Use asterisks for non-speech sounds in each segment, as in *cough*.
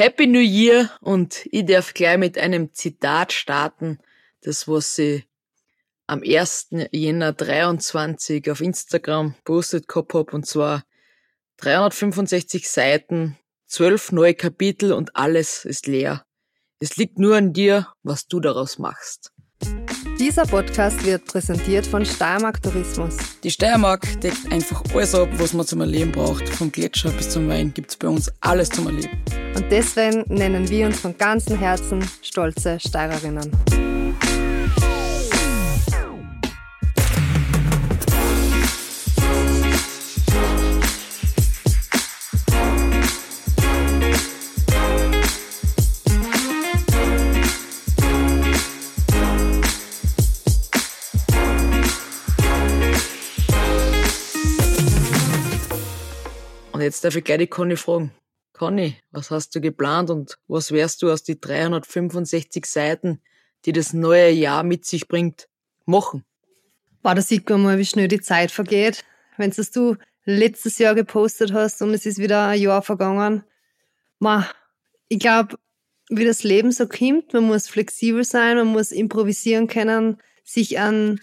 Happy New Year und ich darf gleich mit einem Zitat starten, das was sie am 1. Jänner 23 auf Instagram postet gehabt hab und zwar 365 Seiten, 12 neue Kapitel und alles ist leer. Es liegt nur an dir, was du daraus machst. Dieser Podcast wird präsentiert von Steiermark Tourismus. Die Steiermark deckt einfach alles ab, was man zum Erleben braucht. Vom Gletscher bis zum Wein gibt's bei uns alles zum Erleben. Und deswegen nennen wir uns von ganzem Herzen stolze Steirerinnen. Jetzt darf ich gleich die Conny fragen. Conny, was hast du geplant und was wärst du aus die 365 Seiten, die das neue Jahr mit sich bringt, machen? Boah, da sieht man mal, wie schnell die Zeit vergeht. Wenn es du letztes Jahr gepostet hast und es ist wieder ein Jahr vergangen. Ma, ich glaube, wie das Leben so kommt, man muss flexibel sein, man muss improvisieren können, sich an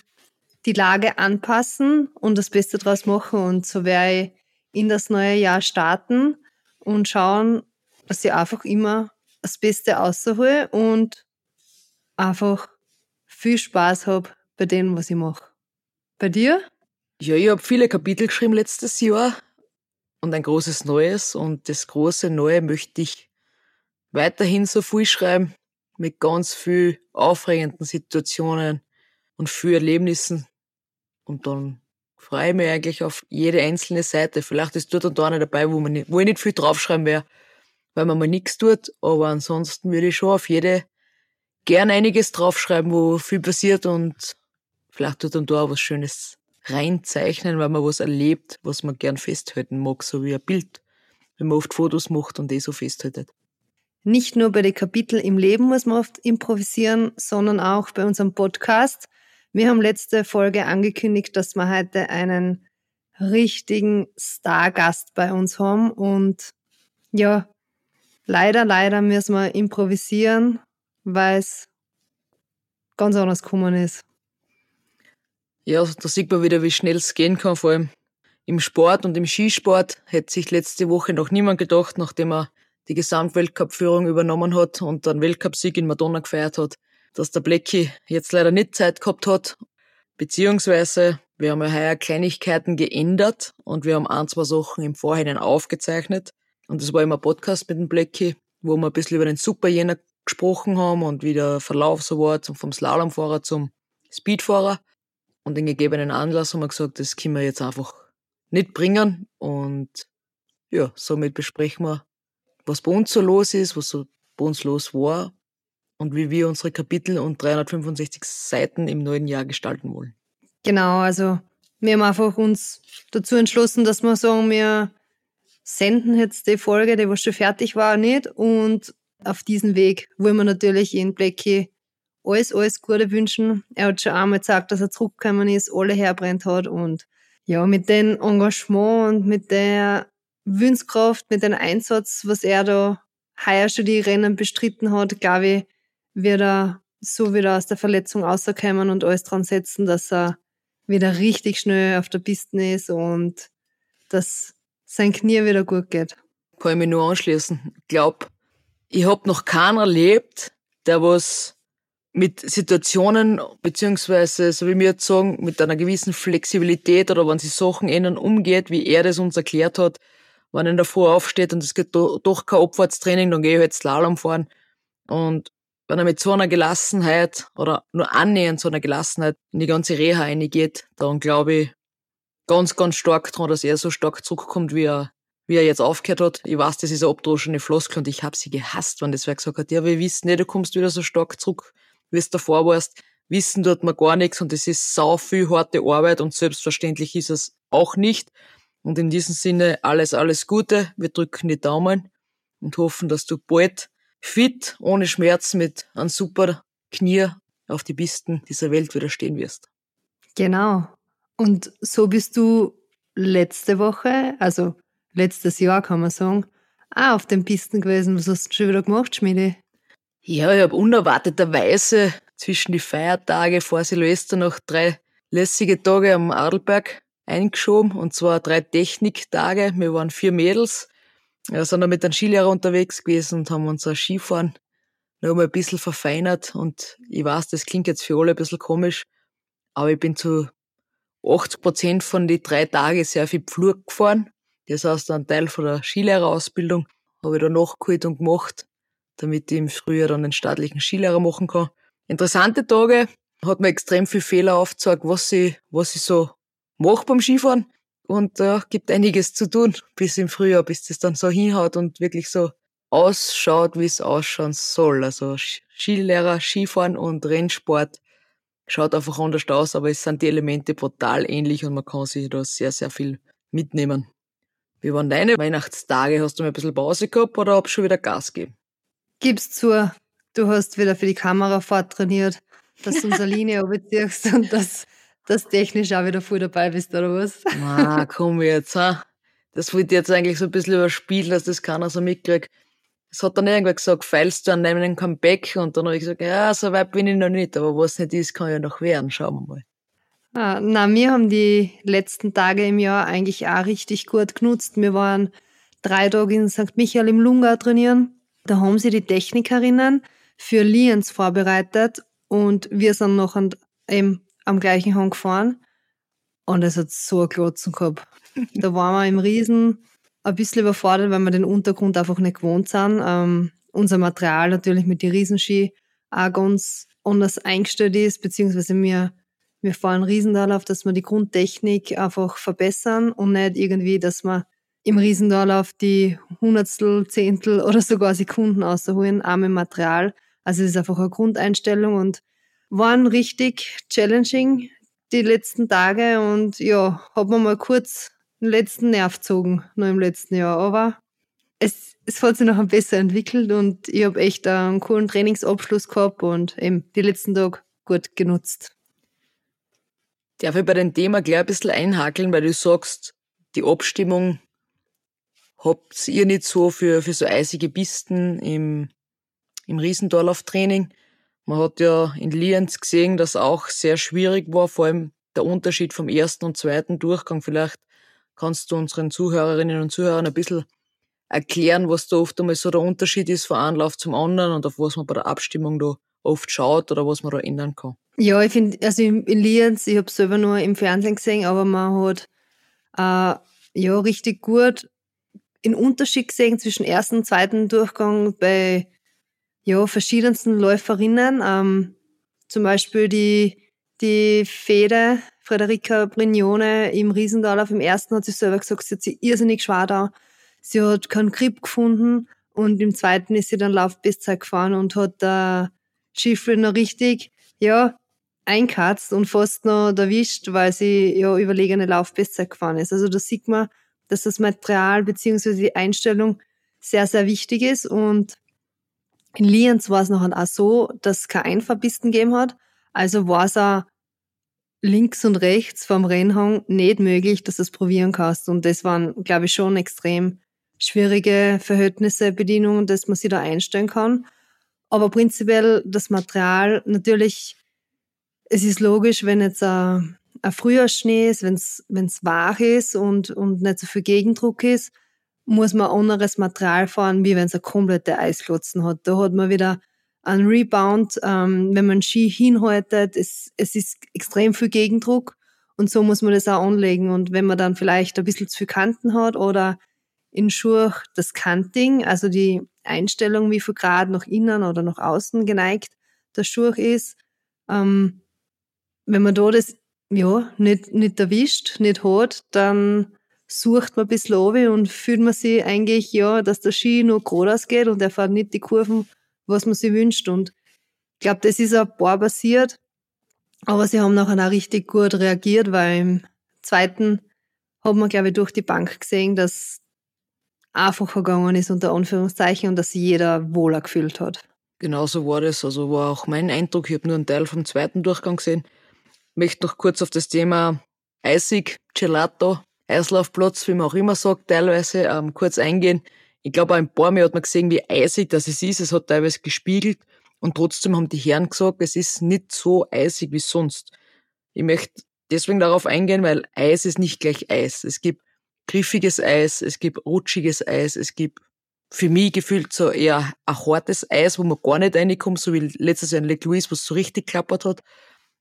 die Lage anpassen und das Beste draus machen. Und so wäre ich in das neue Jahr starten und schauen, dass ich einfach immer das Beste raushole und einfach viel Spaß habe bei dem, was ich mache. Bei dir? Ja, ich habe viele Kapitel geschrieben letztes Jahr und ein großes Neues und das große Neue möchte ich weiterhin so viel schreiben mit ganz viel aufregenden Situationen und viel Erlebnissen und dann freue mich eigentlich auf jede einzelne Seite. Vielleicht ist dort und da eine dabei, wo, man nicht, wo ich nicht viel draufschreiben werde, weil man mal nichts tut. Aber ansonsten würde ich schon auf jede gern einiges draufschreiben, wo viel passiert und vielleicht dort und da was Schönes reinzeichnen, weil man was erlebt, was man gern festhalten mag, so wie ein Bild, wenn man oft Fotos macht und eh so festhaltet. Nicht nur bei den Kapiteln im Leben muss man oft improvisieren, sondern auch bei unserem Podcast. Wir haben letzte Folge angekündigt, dass wir heute einen richtigen Stargast bei uns haben und ja, leider, leider müssen wir improvisieren, weil es ganz anders gekommen ist. Ja, da sieht man wieder, wie schnell es gehen kann, vor allem im Sport und im Skisport hätte sich letzte Woche noch niemand gedacht, nachdem er die Gesamtweltcup-Führung übernommen hat und dann Weltcupsieg in Madonna gefeiert hat, dass der Blecki jetzt leider nicht Zeit gehabt hat, beziehungsweise wir haben ja heuer Kleinigkeiten geändert und wir haben ein, zwei Sachen im Vorhinein aufgezeichnet. Und das war immer ein Podcast mit dem Blecki, wo wir ein bisschen über den Superjäner gesprochen haben und wie der Verlauf so war, vom Slalomfahrer zum Speedfahrer. Und den gegebenen Anlass haben wir gesagt, das können wir jetzt einfach nicht bringen. Und ja, somit besprechen wir, was bei uns so los ist, was so bei uns los war und wie wir unsere Kapitel und 365 Seiten im neuen Jahr gestalten wollen. Genau, also wir haben einfach uns dazu entschlossen, dass wir sagen, wir senden jetzt die Folge, die was schon fertig war, nicht. Und auf diesen Weg wollen wir natürlich in Blackie alles, alles Gute wünschen. Er hat schon einmal gesagt, dass er zurückgekommen ist, alle herbrennt hat und ja, mit dem Engagement und mit der Wünschkraft, mit dem Einsatz, was er da heuer schon die Rennen bestritten hat, glaube ich, wird er so wieder aus der Verletzung rauskommen und alles dran setzen, dass er wieder richtig schnell auf der Piste ist und dass sein Knie wieder gut geht. Kann ich mich nur anschließen. Ich glaube, ich hab noch keinen erlebt, der was mit Situationen, beziehungsweise, so wie wir jetzt sagen, mit einer gewissen Flexibilität oder wenn sich Sachen ändern, umgeht, wie er das uns erklärt hat. Wenn er davor aufsteht und es geht doch kein Abfahrtstraining, dann gehe ich halt Slalom fahren. Und wenn er mit so einer Gelassenheit oder nur annähernd so einer Gelassenheit in die ganze Reha reingeht, dann glaube ich ganz, ganz stark dran, dass er so stark zurückkommt, wie er, wie er jetzt aufgehört hat. Ich weiß, das ist eine abdroschene Floskel und ich habe sie gehasst, wenn das wer gesagt hat, ja, wir wissen nicht, du kommst wieder so stark zurück, wie es davor warst. Wissen tut man gar nichts und es ist sau viel harte Arbeit und selbstverständlich ist es auch nicht. Und in diesem Sinne alles, alles Gute. Wir drücken die Daumen und hoffen, dass du bald fit, ohne Schmerzen, mit einem super Knie auf die Pisten dieser Welt wieder stehen wirst. Genau. Und so bist du letzte Woche, also letztes Jahr kann man sagen, auch auf den Pisten gewesen. Was hast du schon wieder gemacht, Schmiede? Ja, ich habe unerwarteterweise zwischen die Feiertage vor Silvester noch drei lässige Tage am Adelberg eingeschoben, und zwar drei Techniktage. Wir waren vier Mädels, wir sind dann mit einem Skilehrer unterwegs gewesen und haben unser Skifahren noch mal ein bisschen verfeinert. Und ich weiß, das klingt jetzt für alle ein bisschen komisch, aber ich bin zu 80 Prozent von die drei Tage sehr viel Pflug gefahren. Das heißt, ein Teil von der Skilehrerausbildung habe ich da nachgeholt und gemacht, damit ich im Frühjahr dann den staatlichen Skilehrer machen kann. Interessante Tage, hat mir extrem viel Fehler aufgezeigt, was ich, was ich so mache beim Skifahren. Und äh, gibt einiges zu tun bis im Frühjahr, bis das dann so hinhaut und wirklich so ausschaut, wie es ausschauen soll. Also Skilehrer, Skifahren und Rennsport schaut einfach anders aus, aber es sind die Elemente brutal ähnlich und man kann sich da sehr, sehr viel mitnehmen. Wie waren deine Weihnachtstage? Hast du mal ein bisschen Pause gehabt oder du schon wieder Gas gegeben? Gib's zu, du hast wieder für die Kamerafahrt trainiert, dass *laughs* du unsere Linie abziehst und dass das technisch auch wieder voll dabei bist, oder was? Na, *laughs* komm jetzt, ha? Das ich jetzt eigentlich so ein bisschen überspielen, dass das keiner so mitkriegt. Es hat dann irgendwer gesagt, feilst du an deinem Comeback? Und dann habe ich gesagt, ja, so weit bin ich noch nicht, aber was nicht ist, kann ja noch werden. Schauen wir mal. Ah, na, wir haben die letzten Tage im Jahr eigentlich auch richtig gut genutzt. Wir waren drei Tage in St. Michael im Lunga trainieren. Da haben sie die Technikerinnen für Liens vorbereitet und wir sind noch an, eben am gleichen Hang gefahren. Und es hat so ein Klotzen gehabt. *laughs* Da waren wir im Riesen ein bisschen überfordert, weil wir den Untergrund einfach nicht gewohnt sind. Ähm, unser Material natürlich mit den Riesenski auch ganz anders eingestellt ist, beziehungsweise wir, wir fahren Riesendorlauf, dass wir die Grundtechnik einfach verbessern und nicht irgendwie, dass wir im Riesendorlauf die Hundertstel, Zehntel oder sogar Sekunden ausholen, auch mit Material. Also es ist einfach eine Grundeinstellung und waren richtig challenging die letzten Tage und ja, hat man mal kurz den letzten Nerv gezogen, noch im letzten Jahr. Aber es, es hat sich noch besser entwickelt und ich habe echt einen coolen Trainingsabschluss gehabt und eben die letzten Tage gut genutzt. Darf ich bei dem Thema gleich ein bisschen einhakeln, weil du sagst, die Abstimmung habt ihr nicht so für, für so eisige Pisten im, im Riesendorlauf-Training. Man hat ja in Lienz gesehen, dass auch sehr schwierig war, vor allem der Unterschied vom ersten und zweiten Durchgang. Vielleicht kannst du unseren Zuhörerinnen und Zuhörern ein bisschen erklären, was da oft einmal so der Unterschied ist von einem Lauf zum anderen und auf was man bei der Abstimmung da oft schaut oder was man da ändern kann. Ja, ich finde, also in Lienz, ich habe selber nur im Fernsehen gesehen, aber man hat äh, ja richtig gut den Unterschied gesehen zwischen ersten und zweiten Durchgang bei ja, verschiedensten Läuferinnen. Ähm, zum Beispiel die, die Fede, Frederika Brignone im Riesendorlauf im ersten hat sie selber gesagt, sie hat sich irrsinnig schwer da. Sie hat keinen Grip gefunden und im zweiten ist sie dann Laufbestzeit gefahren und hat da Schiffel noch richtig, ja, einkatzt und fast noch erwischt, weil sie ja überlegene Laufbestzeit gefahren ist. Also da sieht man, dass das Material beziehungsweise die Einstellung sehr, sehr wichtig ist. Und in Lienz war es noch auch so, dass es keine Einfahrpisten gegeben hat. Also war es auch links und rechts vom Rennhang nicht möglich, dass du es probieren kannst. Und das waren, glaube ich, schon extrem schwierige Verhältnisse, Bedienungen, dass man sich da einstellen kann. Aber prinzipiell das Material, natürlich, es ist logisch, wenn jetzt ein, ein Frühjahrsschnee ist, wenn es wach ist und, und nicht so viel Gegendruck ist, muss man anderes Material fahren, wie wenn es eine komplette Eisklotzen hat. Da hat man wieder einen Rebound, ähm, wenn man Ski hinhaltet, es, es ist extrem viel Gegendruck und so muss man das auch anlegen. Und wenn man dann vielleicht ein bisschen zu viel Kanten hat oder in Schuhe das Kanting, also die Einstellung, wie viel Grad nach innen oder nach außen geneigt der Schuh ist, ähm, wenn man da das ja, nicht, nicht erwischt, nicht hat, dann sucht man ein bisschen runter und fühlt man sich eigentlich, ja, dass der Ski nur geradeaus geht und er fährt nicht die Kurven, was man sich wünscht. Und ich glaube, das ist ein paar passiert. Aber sie haben nachher auch richtig gut reagiert, weil im zweiten hat man, glaube ich, durch die Bank gesehen, dass einfacher gegangen ist, unter Anführungszeichen, und dass sich jeder wohler gefühlt hat. Genauso war das. Also war auch mein Eindruck. Ich habe nur einen Teil vom zweiten Durchgang gesehen. Ich möchte noch kurz auf das Thema Eisig, Gelato, Eislaufplatz, wie man auch immer sagt, teilweise ähm, kurz eingehen. Ich glaube, ein paar Mal hat man gesehen, wie eisig das ist. Es hat teilweise gespiegelt und trotzdem haben die Herren gesagt, es ist nicht so eisig wie sonst. Ich möchte deswegen darauf eingehen, weil Eis ist nicht gleich Eis. Es gibt griffiges Eis, es gibt rutschiges Eis, es gibt für mich gefühlt so eher ein hartes Eis, wo man gar nicht reinkommt, so wie letztes Jahr in Lake Louise, wo es so richtig klappert hat.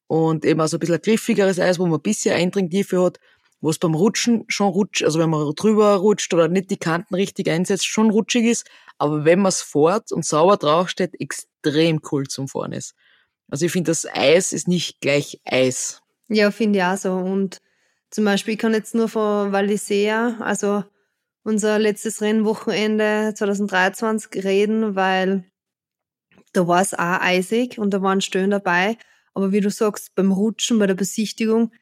Und eben auch so ein bisschen ein griffigeres Eis, wo man ein bisschen Eindringtiefe hat, wo es beim Rutschen schon rutscht, also wenn man drüber rutscht oder nicht die Kanten richtig einsetzt, schon rutschig ist. Aber wenn man es fährt und sauber draufsteht, extrem cool zum Fahren ist. Also ich finde, das Eis ist nicht gleich Eis. Ja, finde ich auch so. Und zum Beispiel, ich kann jetzt nur von Valisea, also unser letztes Rennwochenende 2023 reden, weil da war es auch eisig und da waren Stöhnen dabei. Aber wie du sagst, beim Rutschen, bei der Besichtigung,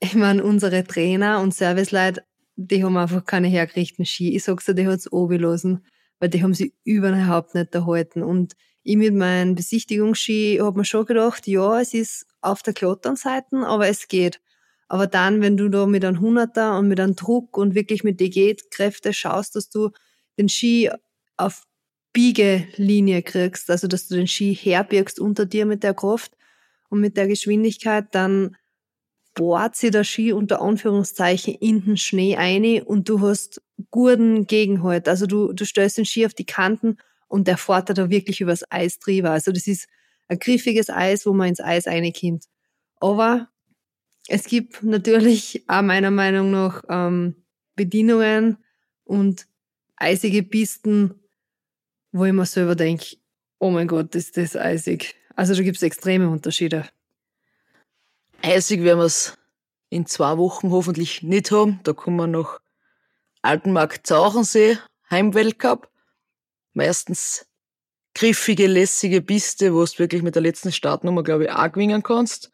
ich meine, unsere Trainer und Serviceleute, die haben einfach keine hergerichteten Ski. Ich sag's dir, die hat's oberlosen, weil die haben sie überhaupt nicht erhalten. Und ich mit meinem Besichtigungsski hab mir schon gedacht, ja, es ist auf der Klotternseite, aber es geht. Aber dann, wenn du da mit einem Hunderter und mit einem Druck und wirklich mit DG-Kräfte schaust, dass du den Ski auf Biegelinie kriegst, also dass du den Ski herbirgst unter dir mit der Kraft und mit der Geschwindigkeit, dann bohrt sie der Ski unter Anführungszeichen in den Schnee ein und du hast guten Gegenhalt. Also du, du stellst den Ski auf die Kanten und der fährt da wirklich übers Eis drüber. Also das ist ein griffiges Eis, wo man ins Eis reinkommt. Aber es gibt natürlich auch meiner Meinung nach ähm, Bedienungen und eisige Pisten, wo ich mir selber denke, oh mein Gott, ist das eisig. Also da gibt es extreme Unterschiede. Eisig werden wir es in zwei Wochen hoffentlich nicht haben. Da kommen wir noch Altenmarkt Zauchensee, Heimweltcup. Meistens griffige, lässige Piste, wo du wirklich mit der letzten Startnummer, glaube ich, auch gewinnen kannst.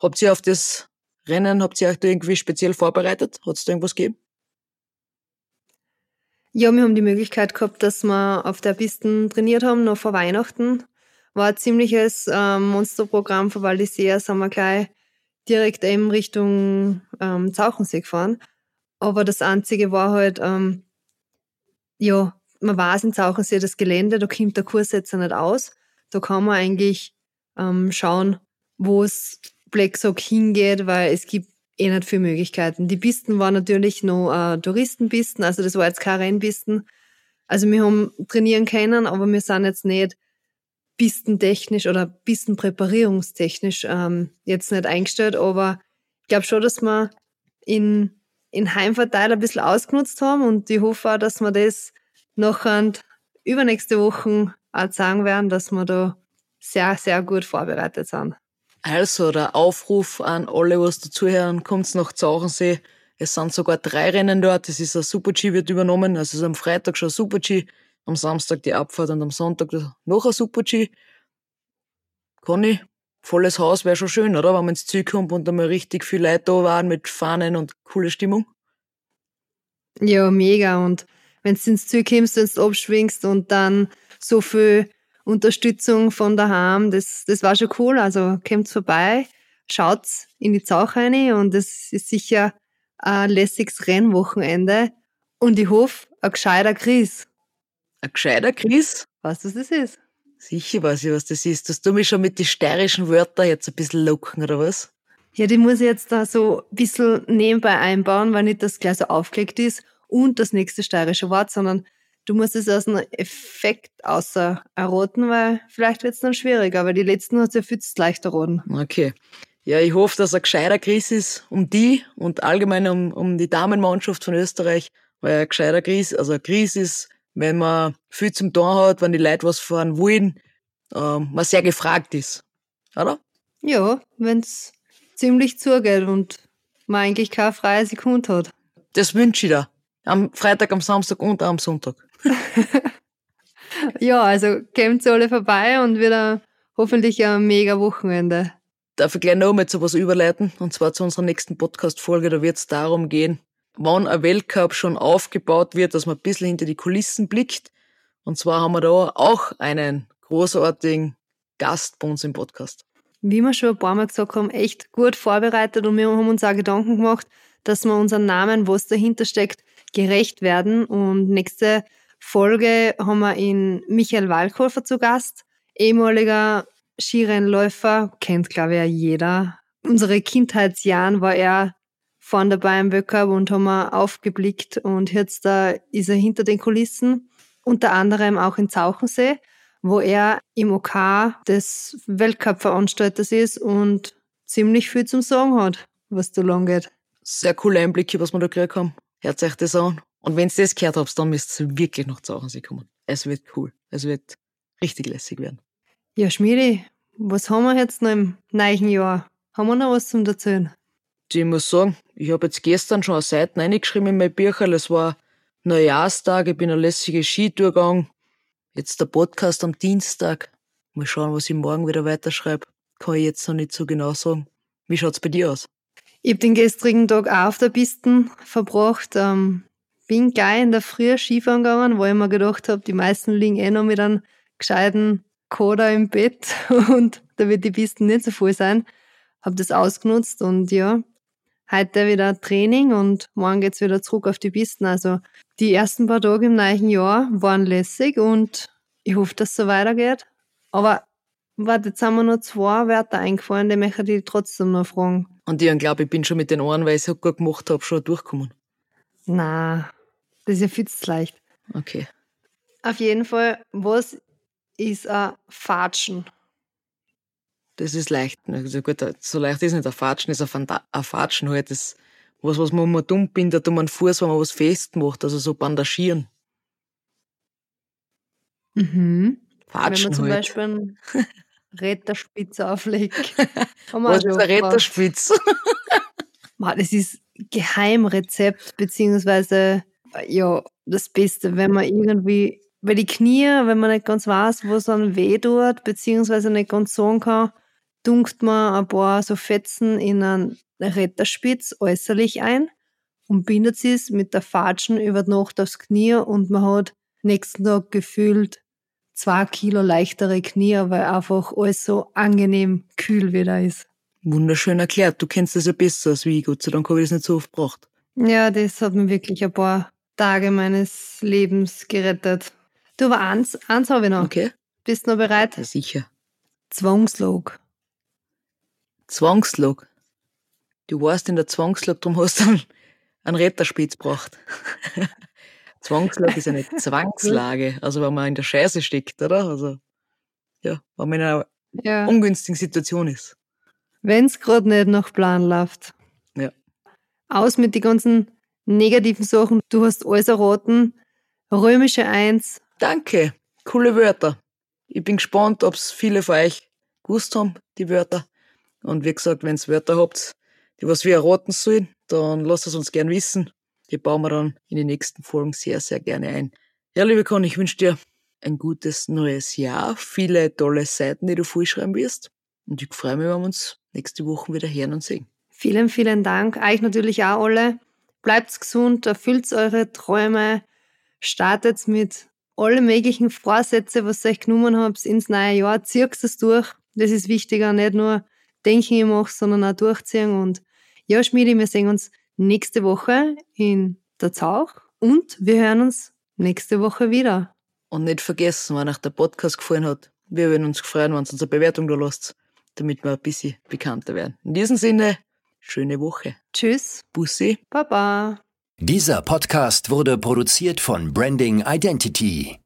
Habt ihr auf das Rennen, habt ihr euch da irgendwie speziell vorbereitet? Hat es da irgendwas gegeben? Ja, wir haben die Möglichkeit gehabt, dass wir auf der Piste trainiert haben, noch vor Weihnachten. War ein ziemliches ähm, Monsterprogramm von Val d'Isère, sind wir gleich direkt eben Richtung ähm, Zauchensee gefahren. Aber das Einzige war halt, ähm, ja, man weiß in Zauchensee das Gelände, da kommt der Kurs jetzt nicht aus. Da kann man eigentlich ähm, schauen, wo es Blacksock hingeht, weil es gibt eh nicht viele Möglichkeiten. Die Pisten waren natürlich noch äh, Touristenpisten, also das war jetzt keine Rennpisten. Also wir haben trainieren können, aber wir sind jetzt nicht pistentechnisch oder pistenpräparierungstechnisch ähm, jetzt nicht eingestellt, aber ich glaube schon, dass wir in, in Heimverteil ein bisschen ausgenutzt haben und ich hoffe auch, dass wir das nachher übernächste Woche auch sagen werden, dass wir da sehr, sehr gut vorbereitet sind. Also der Aufruf an alle, was dazuhören, kommt nach Zauchensee. Es sind sogar drei Rennen dort. Es ist ein Super-G wird übernommen. Also es ist am Freitag schon Super-G, am Samstag die Abfahrt und am Sonntag noch ein Super-G. Conny, volles Haus wäre schon schön, oder? Wenn man ins Ziel kommt und einmal richtig viel Leute da waren mit Fahnen und coole Stimmung. Ja, mega. Und wenn du ins Ziel kommst, wenn du abschwingst und dann so viel Unterstützung von daheim, das, das war schon cool. Also kommt vorbei, schaut in die Zauch rein und es ist sicher ein lässiges Rennwochenende. Und ich hoffe, ein gescheiter Chris. Ein gescheiter Chris? Weißt du, was das ist? Sicher weiß ich, was das ist. Dass du mich schon mit den steirischen Wörtern jetzt ein bisschen locken, oder was? Ja, die muss ich jetzt da so ein bisschen nebenbei einbauen, weil nicht das gleich so aufgelegt ist und das nächste steirische Wort, sondern du musst es aus einem Effekt außer erroten, weil vielleicht wird es dann schwieriger, weil die letzten hat es ja viel leichter erroten. Okay. Ja, ich hoffe, dass ein gescheiter Chris ist um die und allgemein um, um die Damenmannschaft von Österreich, weil ein gescheiter Chris, also ein Chris ist, wenn man viel zum Tor hat, wenn die Leute was fahren wollen, ähm, man sehr gefragt ist. Oder? Ja, wenn's ziemlich zugeht und man eigentlich keine freie Sekunde hat. Das wünsche ich dir. Am Freitag, am Samstag und am Sonntag. *laughs* ja, also kommt alle vorbei und wieder hoffentlich ein mega Wochenende. Darf ich gleich noch mal zu was überleiten? Und zwar zu unserer nächsten Podcast-Folge. Da wird es darum gehen, wann ein Weltcup schon aufgebaut wird, dass man ein bisschen hinter die Kulissen blickt. Und zwar haben wir da auch einen großartigen Gast bei uns im Podcast. Wie wir schon ein paar Mal gesagt haben, echt gut vorbereitet und wir haben uns auch Gedanken gemacht, dass wir unseren Namen, was dahinter steckt, gerecht werden. Und nächste Folge haben wir ihn Michael Walkofer zu Gast, ehemaliger Skirennläufer, kennt glaube ich ja jeder. Unsere Kindheitsjahren war er vorne dabei im Weltcup und haben wir aufgeblickt und jetzt da ist er hinter den Kulissen, unter anderem auch in Zauchensee, wo er im OK des Weltcup-Veranstalters ist und ziemlich viel zum Sagen hat, was da lang geht. Sehr coole Einblicke, was wir da gekriegt haben. Hört euch das an. Und wenn ihr das gehört habt, dann müsst ihr wirklich nach Zauchensee kommen. Es wird cool. Es wird richtig lässig werden. Ja, Schmiedi, was haben wir jetzt noch im neuen Jahr? Haben wir noch was zum Erzählen? Ich muss sagen, ich habe jetzt gestern schon eine Seite reingeschrieben in mein Bücherl. Es war Neujahrstag, ich bin eine lässige Skitour gegangen. Jetzt der Podcast am Dienstag. Mal schauen, was ich morgen wieder weiterschreibe. Kann ich jetzt noch nicht so genau sagen. Wie schaut's bei dir aus? Ich habe den gestrigen Tag auch auf der Piste verbracht. Ähm, bin gleich in der Früh Skifahren gegangen, weil ich mir gedacht habe, die meisten liegen eh noch mit einem gescheiten Koda im Bett *laughs* und da wird die Pisten nicht so voll sein. Hab das ausgenutzt und ja, heute wieder Training und morgen geht's wieder zurück auf die Pisten. Also die ersten paar Tage im neuen Jahr waren lässig und ich hoffe, dass es so weitergeht. Aber warte, jetzt haben mir noch zwei Wörter eingefallen, die möchte ich trotzdem noch fragen. Und ich glaube, ich bin schon mit den Ohren, weil ich es so gut gemacht habe, schon durchgekommen. Na, das ist ja viel zu leicht. Okay. Auf jeden Fall, was ist ein Fatschen? Das ist leicht. Also gut, so leicht ist nicht ein Fatschen, ist ein, Fatschen halt. Das was, was man um dumm bindet, um einen Fuß, wenn man was festmacht, also so bandagieren. Mhm. Fatschen Wenn man zum halt. Beispiel einen *laughs* Retterspitz auflegt. *laughs* Was ist schon ein gebraucht. Retterspitz? *laughs* Das ist Geheimrezept, beziehungsweise ja, das Beste, wenn man irgendwie, bei die Knie, wenn man nicht ganz weiß, wo es einem weh tut, beziehungsweise nicht ganz sagen kann, dunkt man ein paar so Fetzen in einen Retterspitz äußerlich ein und bindet sie es mit der Fatschen über die Nacht aufs Knie und man hat nächsten Tag gefühlt zwei Kilo leichtere Knie, weil einfach alles so angenehm kühl wieder ist. Wunderschön erklärt. Du kennst das ja besser als wie ich. Gott sei Dank habe ich das nicht so oft gebraucht. Ja, das hat mir wirklich ein paar Tage meines Lebens gerettet. Du, aber eins, eins habe ich noch. Okay? Bist du noch bereit? Ja, sicher. Zwangslog. Zwangslog. Du warst in der Zwangslog, darum hast du einen, Retterspitz gebraucht. *laughs* Zwangslog ist eine *laughs* Zwangslage. Also wenn man in der Scheiße steckt, oder? Also, ja, wenn man in einer Ja. ungünstigen Situation ist. Wenn's gerade nicht nach Plan läuft. Ja. Aus mit die ganzen negativen Sachen. Du hast alles erraten. Römische Eins. Danke. Coole Wörter. Ich bin gespannt, ob's viele von euch gewusst haben, die Wörter. Und wie gesagt, wenn's Wörter habt, die was wir erraten sollen, dann lasst es uns gern wissen. Die bauen wir dann in den nächsten Folgen sehr, sehr gerne ein. Ja, liebe Conny, ich wünsche dir ein gutes neues Jahr, viele tolle Seiten, die du vollschreiben wirst. Und ich freue mich, wenn wir uns nächste Woche wieder hören und sehen. Vielen, vielen Dank. Euch natürlich auch alle. Bleibt gesund, erfüllt eure Träume, startet mit alle möglichen Vorsätze, was ihr euch genommen habt, ins neue Jahr. Zieht es durch. Das ist wichtiger. Nicht nur denken, ich mache, sondern auch durchziehen. Und ja, Schmiedi, wir sehen uns nächste Woche in der Zauch und wir hören uns nächste Woche wieder. Und nicht vergessen, wenn euch der Podcast gefallen hat, wir würden uns freuen, wenn ihr uns eine Bewertung da lasst, damit wir ein bisschen bekannter werden. In diesem Sinne, schöne Woche. Tschüss, Bussi. Baba. Dieser Podcast wurde produziert von Branding Identity.